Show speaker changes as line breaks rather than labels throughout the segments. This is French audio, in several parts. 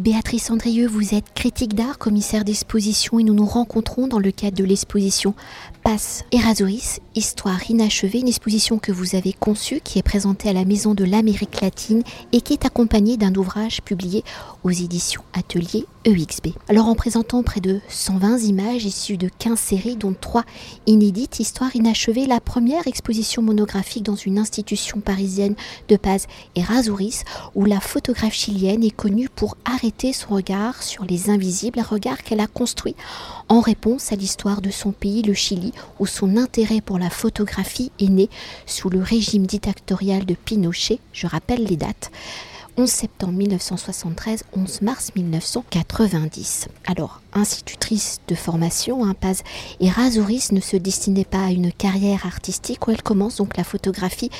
Béatrice Andrieux, vous êtes critique d'art, commissaire d'exposition et nous nous rencontrons dans le cadre de l'exposition Passe Erasouris, Histoire inachevée, une exposition que vous avez conçue qui est présentée à la Maison de l'Amérique latine et qui est accompagnée d'un ouvrage publié aux éditions Atelier EXB. Alors en présentant près de 120 images issues de 15 séries dont 3 inédites, Histoire inachevée, la première exposition monographique dans une institution parisienne de Paz Erasouris où la photographe chilienne est connue pour arrêter son regard sur les invisibles, un regard qu'elle a construit en réponse à l'histoire de son pays, le Chili, où son intérêt pour la photographie est né sous le régime dictatorial de Pinochet, je rappelle les dates, 11 septembre 1973, 11 mars 1990. Alors, institutrice de formation, hein, Paz Errázuriz ne se destinait pas à une carrière artistique où elle commence donc la photographie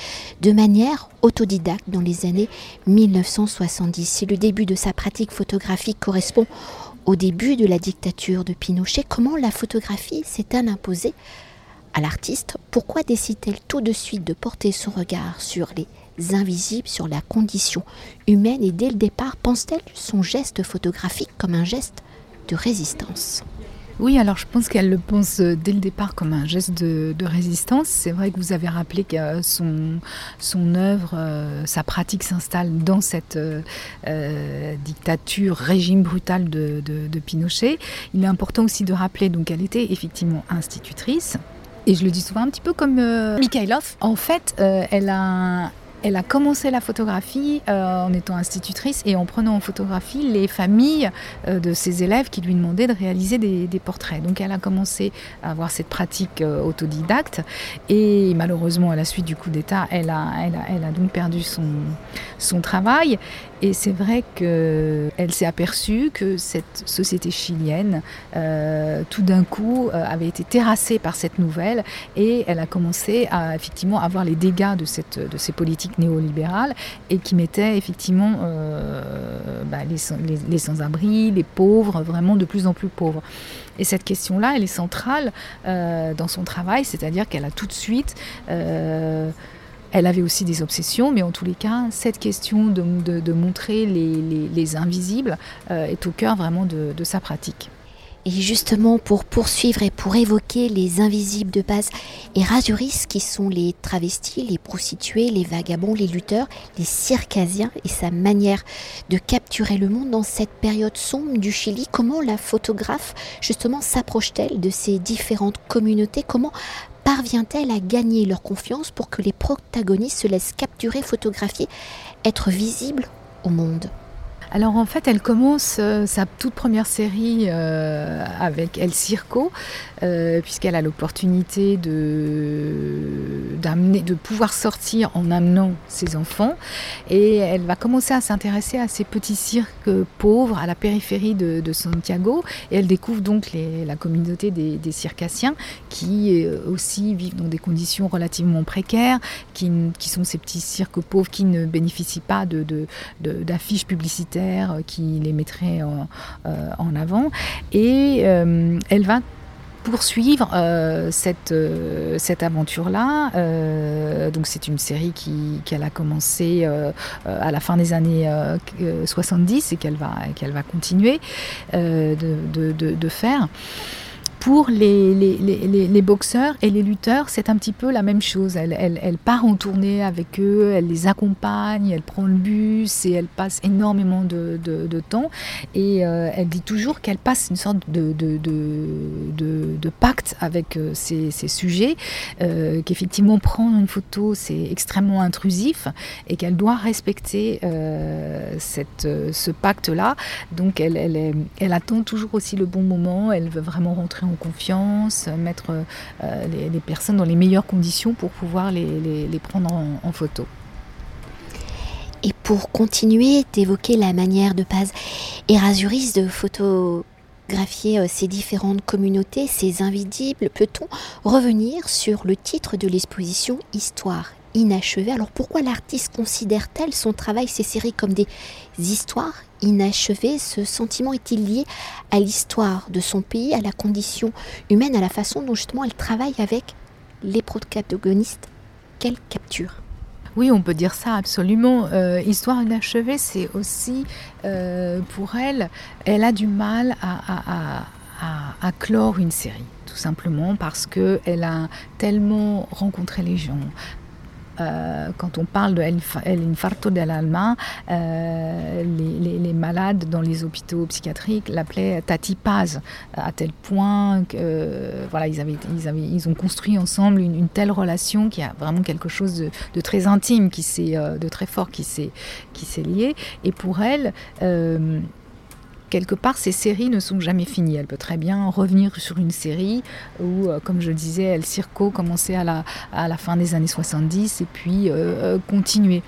de manière autodidacte dans les années 1970. Si le début de sa pratique photographique correspond au début de la dictature de Pinochet, comment la photographie s'est-elle imposée à l'artiste? Pourquoi décide-t-elle tout de suite de porter son regard sur les invisibles sur la condition humaine et dès le départ pense-t-elle son geste photographique comme un geste de résistance
oui, alors je pense qu'elle le pense euh, dès le départ comme un geste de, résistance. C'est vrai que vous avez rappelé que son, son œuvre, euh, sa pratique s'installe dans cette euh, dictature, régime brutal de, de, Pinochet. Il est important aussi de rappeler donc qu'elle était effectivement institutrice. Et je le dis souvent un petit peu comme Mikhailov. En fait, elle a elle a commencé la photographie euh, en étant institutrice et en prenant en photographie les familles euh, de ses élèves qui lui demandaient de réaliser des, portraits. Donc elle a commencé à avoir cette pratique euh, autodidacte et malheureusement à la suite du coup d'État, elle a, donc perdu son, travail. Et c'est vrai qu'elle s'est aperçue que cette société chilienne, tout d'un coup, avait été terrassée par cette nouvelle et elle a commencé à effectivement avoir les dégâts de ces politiques néolibérale et qui mettait effectivement euh, bah, les, sans-abri, les pauvres, vraiment de plus en plus pauvres. Et cette question-là, elle est centrale euh, dans son travail, c'est-à-dire qu'elle a tout de suite... Euh, elle avait aussi des obsessions, mais en tous les cas, cette question de, montrer les, invisibles est au cœur vraiment de sa pratique.
Et justement, pour poursuivre et pour évoquer les invisibles de base et Razuris, qui sont les travestis, les prostituées, les vagabonds, les lutteurs, les circassiens, et sa manière de capturer le monde dans cette période sombre du Chili, comment la photographe, justement, s'approche-t-elle de ces différentes communautés? Comment parvient-elle à gagner leur confiance pour que les protagonistes se laissent capturer, photographier, être visibles au monde?
Alors en fait, elle commence euh, sa toute première série euh, avec El Circo, euh, puisqu'elle a l'opportunité de, de pouvoir sortir en amenant ses enfants. Et elle va commencer à s'intéresser à ces petits cirques pauvres à la périphérie de, Santiago. Et elle découvre donc la communauté des, circassiens qui aussi vivent dans des conditions relativement précaires, qui, sont ces petits cirques pauvres qui ne bénéficient pas d'affiches publicitaires euh, qui les mettrait en, euh, avant. Et euh, elle va poursuivre cette, cette aventure-là. donc c'est une série qu'elle a commencé à la fin des années 70 et qu'elle va, qu'elle va continuer de, de, faire. Pour les, les, les, les, boxeurs et les lutteurs, c'est un petit peu la même chose. Elle, elle, elle, part en tournée avec eux, elle les accompagne, elle prend le bus et elle passe énormément de, de, de temps. Et euh, elle dit toujours qu'elle passe une sorte de, de pacte avec euh, ces, ces, sujets, euh, qu'effectivement prendre une photo c'est extrêmement intrusif et qu'elle doit respecter euh, cette, ce pacte-là. Donc elle, elle, elle attend toujours aussi le bon moment, elle veut vraiment rentrer en confiance, mettre euh, les, personnes dans les meilleures conditions pour pouvoir les, prendre en, photo.
Et pour continuer d'évoquer la manière de Paz Erasuris de photographier euh, ces différentes communautés, ces invisibles, peut-on revenir sur le titre de l'exposition Histoire inachevée Alors pourquoi l'artiste considère-t-elle son travail, ses séries comme des histoires inachevé, ce sentiment est-il lié à l'histoire de son pays, à la condition humaine, à la façon dont justement elle travaille avec les protagonistes? Qu'elle capture!
Oui, on peut dire ça absolument. Euh, Histoire inachevée, c'est aussi euh, pour elle, elle a du mal à, clore une série, tout simplement parce qu'elle a tellement rencontré les gens, euh, quand on parle de El Infarto dell'Alma, euh, les, malades dans les hôpitaux psychiatriques l'appelaient Tati Paz, à tel point que voilà, ils, avaient, ils, avaient, ils ont construit ensemble une, telle relation qui a vraiment quelque chose de, très intime, qui euh, de très fort, qui s'est lié. Et pour elle, quelque part, ces séries ne sont jamais finies. Elle peut très bien revenir sur une série où, euh, comme je disais, El Circo commençait à la, fin des années 70 et puis euh, euh, continuer.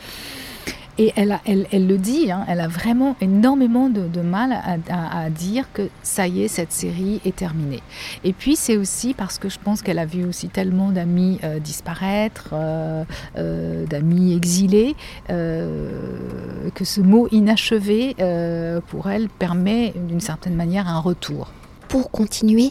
Et elle, le dit, hein, elle a vraiment énormément de, mal à, dire que ça y est, cette série est terminée. Et puis c'est aussi parce que je pense qu'elle a vu aussi tellement d'amis euh, disparaître, euh, euh, d'amis exilés, que ce mot inachevé, pour elle, permet d'une certaine manière un retour
pour continuer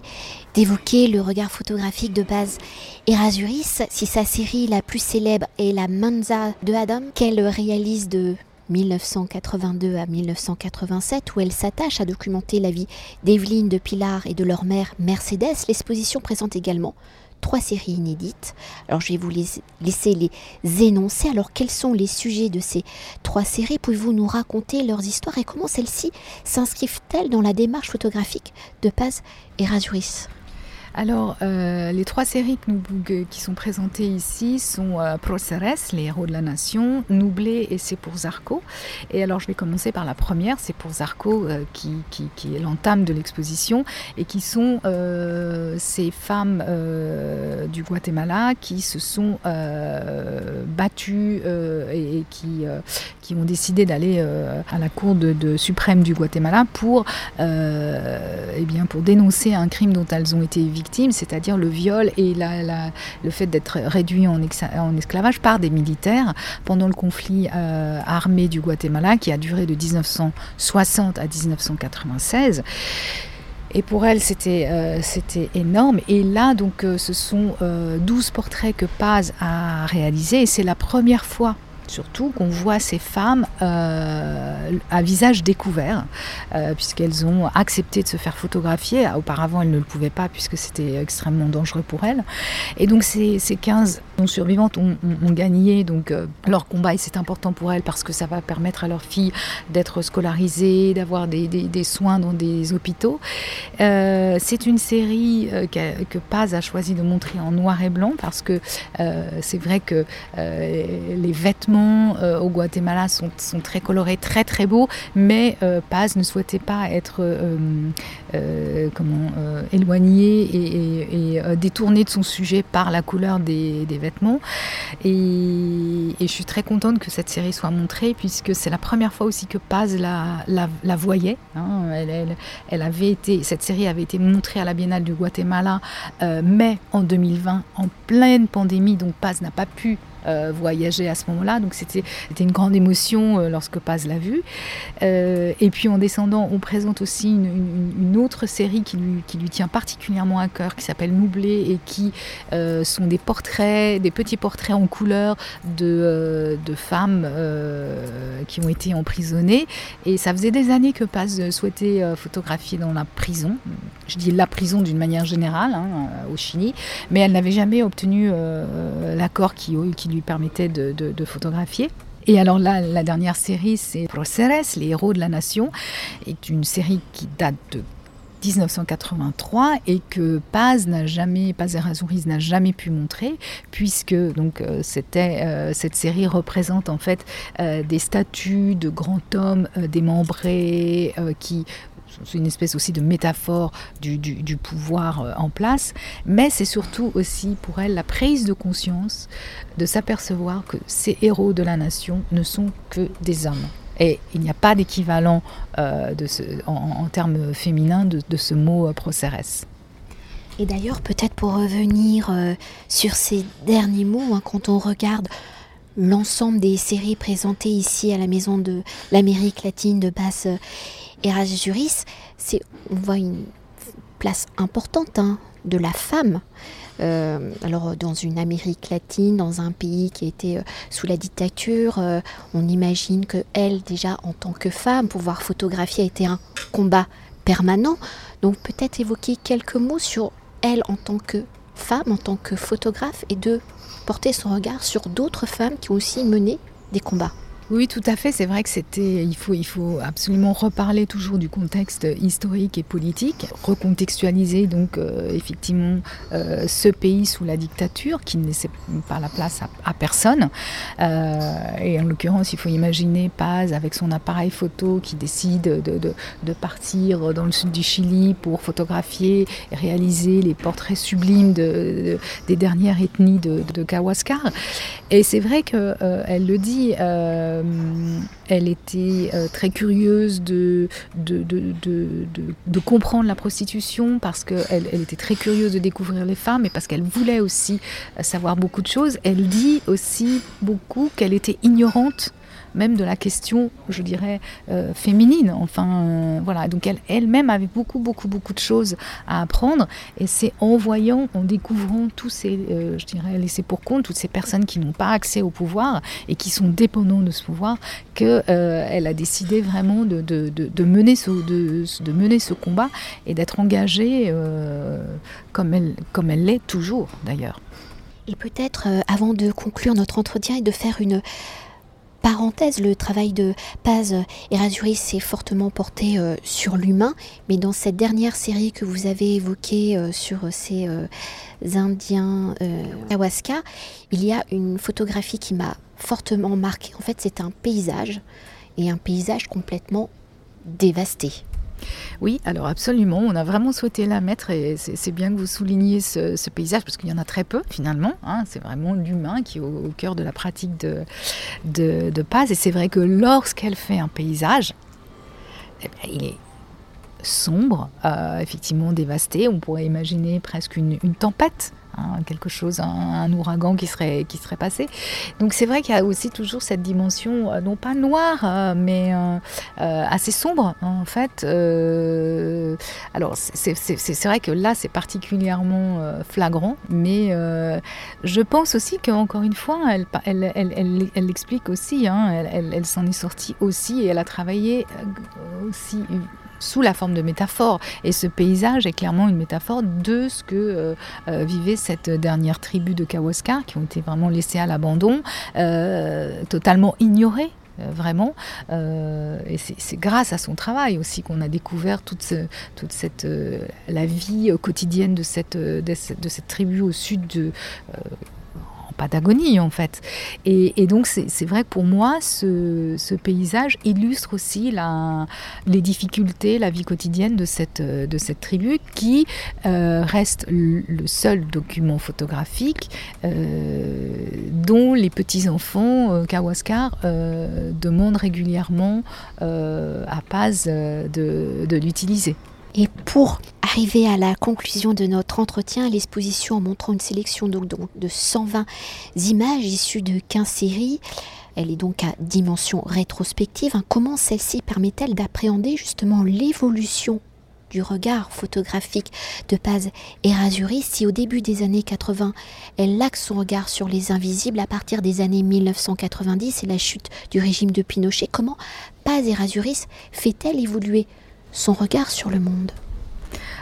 d'évoquer le regard photographique de base. Erasuris, si sa série la plus célèbre est la Manza de Adam, qu'elle réalise de 1982 à 1987, où elle s'attache à documenter la vie d'Evelyne, de Pilar et de leur mère Mercedes, l'exposition présente également trois séries inédites. Alors je vais vous laisser les énoncer. Alors quels sont les sujets de ces trois séries? Pouvez-vous nous raconter leurs histoires et comment celles-ci s'inscrivent-elles dans la démarche photographique de Paz et Razuris?
Alors, euh, les trois séries qui sont présentées ici sont euh, Proceres, les héros de la nation, Noublé et C'est pour Zarco. Et alors, je vais commencer par la première, C'est pour Zarco, euh, qui, est l'entame de l'exposition, et qui sont ces femmes du Guatemala qui se sont battues et, qui, qui ont décidé d'aller à la Cour de, suprême du Guatemala pour, eh bien, pour dénoncer un crime dont elles ont été victimes c'est-à-dire le viol et le fait d'être réduit en, esclavage par des militaires pendant le conflit euh, armé du Guatemala qui a duré de 1960 à 1996. Et pour elle, c'était euh, énorme. Et là, donc, euh, ce sont 12 portraits que Paz a réalisés. Et c'est la première fois surtout qu'on voit ces femmes euh, à visage découvert, euh, puisqu'elles ont accepté de se faire photographier. Auparavant, elles ne le pouvaient pas, puisque c'était extrêmement dangereux pour elles. Et donc, ces, ces 15 survivantes ont, gagné donc, euh, leur combat, et c'est important pour elles parce que ça va permettre à leurs filles d'être scolarisées, d'avoir des, des, soins dans des hôpitaux. c'est une série que Paz a choisi de montrer en noir et blanc, parce que c'est vrai que les vêtements euh, au Guatemala sont, très colorés, très très beaux, mais euh, Paz ne souhaitait pas être euh, comment, éloigné et, détourné de son sujet par la couleur des, vêtements. Et, je suis très contente que cette série soit montrée, puisque c'est la première fois aussi que Paz la, la, voyait. Hein. Elle, avait été, cette série avait été montrée à la Biennale du Guatemala, mais en 2020, en pleine pandémie, donc Paz n'a pas pu euh, voyager à ce moment-là. Donc c'était une grande émotion euh, lorsque Paz l'a vu. Euh, et puis en descendant, on présente aussi une, autre série qui lui, qui lui, tient particulièrement à cœur, qui s'appelle Noublé et qui sont des portraits, des petits portraits en couleur de, de femmes qui ont été emprisonnées. Et ça faisait des années que Paz souhaitait photographier dans la prison. Je dis la prison d'une manière générale, hein, au Chili, mais elle n'avait jamais obtenu l'accord qui, qui lui permettait de, photographier. Et alors là, la dernière série, c'est Proceres, les héros de la nation, est une série qui date de 1983 et que Paz n'a jamais, Paz n'a jamais pu montrer puisque donc euh, c'était euh, cette série représente en fait euh, des statues de grands hommes démembrés qui c'est une espèce aussi de métaphore du, pouvoir euh, en place, mais c'est surtout aussi pour elle la prise de conscience de s'apercevoir que ces héros de la nation ne sont que des hommes. Et il n'y a pas d'équivalent euh, en, termes féminins de, ce mot euh,
Et d'ailleurs, peut-être pour revenir euh, sur ces derniers mots, hein, quand on regarde l'ensemble des séries présentées ici à la Maison de l'Amérique latine de Basse Erasmus c'est, on voit une place importante hein, de la femme. Euh, alors dans une Amérique latine, dans un pays qui était euh, sous la dictature, euh, on imagine que elle déjà en tant que femme, pouvoir photographier a été un combat permanent. Donc peut-être évoquer quelques mots sur elle en tant que femme, en tant que photographe, et de porter son regard sur d'autres femmes qui ont aussi mené des combats.
Oui, tout à fait. C'est vrai que c'était. Il faut, il faut absolument reparler toujours du contexte historique et politique, recontextualiser donc euh, effectivement euh, ce pays sous la dictature qui ne laissait pas la place à, personne. Euh, et en l'occurrence, il faut imaginer Paz avec son appareil photo qui décide de, partir dans le sud du Chili pour photographier et réaliser les portraits sublimes de, des dernières ethnies de, Kawascar. Et c'est vrai qu'elle le dit. Elle était euh, très curieuse de comprendre la prostitution parce qu'elle elle était très curieuse de découvrir les femmes et parce qu'elle voulait aussi euh, savoir beaucoup de choses. Elle dit aussi beaucoup qu'elle était ignorante même de la question, je dirais, euh, féminine. Enfin, euh, voilà. Donc elle, elle-même avait beaucoup, beaucoup, beaucoup de choses à apprendre. Et c'est en voyant, en découvrant tous ces, euh, je dirais, laissés pour compte, toutes ces personnes qui n'ont pas accès au pouvoir et qui sont dépendantes de ce pouvoir, qu'elle elle a décidé vraiment de, de, de, mener ce, de, mener ce combat et d'être engagée comme elle, comme elle l'est toujours, d'ailleurs.
Et peut-être, avant de conclure notre entretien et de faire une parenthèse, le travail de Paz Errázuriz s'est fortement porté euh, sur l'humain, mais dans cette dernière série que vous avez évoquée euh, sur ces euh, Indiens ayahuasca, il y a une photographie qui m'a fortement marqué. En fait, c'est un paysage, et un paysage complètement dévasté.
Oui, alors absolument, on a vraiment souhaité la mettre et c'est bien que vous souligniez ce, paysage parce qu'il y en a très peu finalement. Hein. c'est vraiment l'humain qui est au, cœur de la pratique de, Paz et c'est vrai que lorsqu'elle fait un paysage, eh il est sombre, euh, effectivement dévasté. On pourrait imaginer presque une tempête Hein, quelque chose, un, ouragan qui serait, qui serait passé. Donc c'est vrai qu'il y a aussi toujours cette dimension, euh, non pas noire, euh, mais euh, assez sombre en fait. alors c'est vrai que là c'est particulièrement flagrant, mais je pense aussi qu'encore une fois, elle, elle, elle, elle, l'explique aussi, hein, elle, s'en est sortie aussi et elle a travaillé aussi sous la forme de métaphore. Et ce paysage est clairement une métaphore de ce que euh, euh, vivait cette dernière tribu de Kawaskar, qui ont été vraiment laissés à l'abandon, euh, totalement ignorés vraiment. et c'est grâce à son travail aussi qu'on a découvert toute, toute cette, la vie quotidienne de cette, de cette, tribu au sud de, Patagonie en fait. Et, donc c'est vrai que pour moi, ce, paysage illustre aussi la, les difficultés, la vie quotidienne de cette, de cette tribu qui euh, reste le seul document photographique euh, dont les petits-enfants euh, Kawaskar demandent régulièrement à Paz de l'utiliser.
Et pour arriver à la conclusion de notre entretien, l'exposition en montrant une sélection de 120 images issues de 15 séries, elle est donc à dimension rétrospective. Hein. Comment celle-ci permet-elle d'appréhender justement l'évolution du regard photographique de Paz Errázuriz si au début des années 80, elle axe son regard sur les invisibles à partir des années 1990 et la chute du régime de Pinochet, comment Paz Errázuriz fait-elle évoluer son regard sur le monde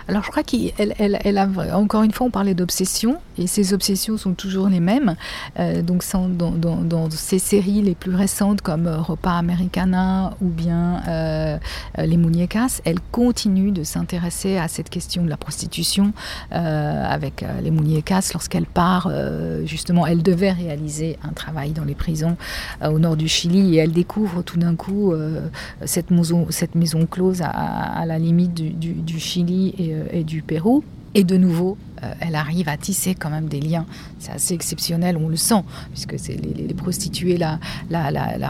alors je crois qu'elle elle, a, encore une fois, on parlait d'obsession, et ces obsessions sont toujours les mêmes. Euh, donc dans, dans, dans, ces séries les plus récentes comme euh, Repas Americana ou bien euh, Les Muñecas, elle continue de s'intéresser à cette question de la prostitution avec Les Muñecas lorsqu'elle part, justement, elle devait réaliser un travail dans les prisons au nord du Chili et elle découvre tout d'un coup cette, maison, cette maison close à, la limite du, du, Chili et et du Pérou. Et de nouveau, euh, elle arrive à tisser quand même des liens. C'est assez exceptionnel, on le sent, puisque les, prostituées la,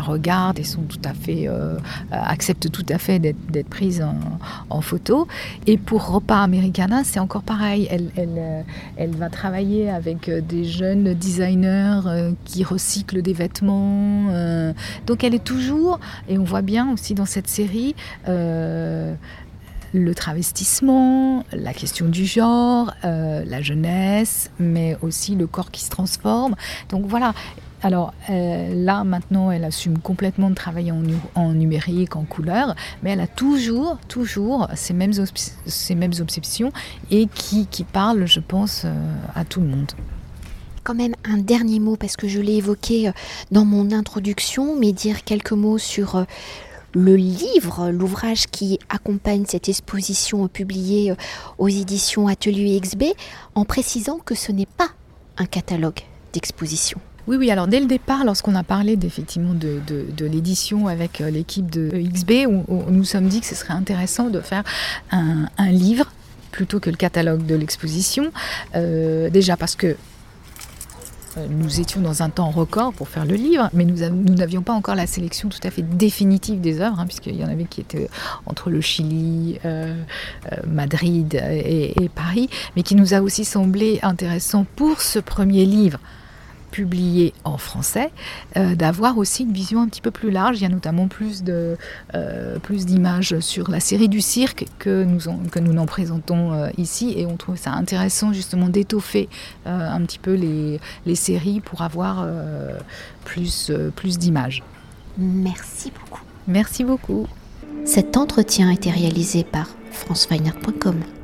regardent et sont tout à fait, euh, acceptent tout à fait d'être prises en, photo. Et pour Repas Americana, c'est encore pareil. Elle, va travailler avec des jeunes designers qui recyclent des vêtements. donc elle est toujours, et on voit bien aussi dans cette série, le travestissement, la question du genre, euh, la jeunesse, mais aussi le corps qui se transforme. Donc voilà. Alors euh, là, maintenant, elle assume complètement de travailler en, numérique, en couleur, mais elle a toujours, toujours ces mêmes, obsessions et qui, qui parlent, je pense, euh, à tout le monde
quand même un dernier mot parce que je l'ai évoqué dans mon introduction, mais dire quelques mots sur le livre, l'ouvrage qui accompagne cette exposition publiée euh, aux éditions Atelier XB, en précisant que ce n'est pas un catalogue d'exposition.
Oui, oui, alors dès le départ, lorsqu'on a parlé effectivement de, l'édition avec euh, l'équipe de XB, on, nous sommes dit que ce serait intéressant de faire un, livre plutôt que le catalogue de l'exposition. Euh, déjà parce que nous étions dans un temps record pour faire le livre, mais nous n'avions pas encore la sélection tout à fait définitive des œuvres, hein, puisqu'il y en avait qui étaient entre le Chili, euh, euh, Madrid et, Paris, mais qui nous a aussi semblé intéressant pour ce premier livre publié en français, euh, d'avoir aussi une vision un petit peu plus large. Il y a notamment plus de euh, plus d'images sur la série du cirque que nous que nous en présentons euh, ici, et on trouve ça intéressant justement d'étoffer un petit peu les, les, séries pour avoir plus plus d'images.
Merci beaucoup.
Merci beaucoup.
Cet entretien a été réalisé par franceweiner.com.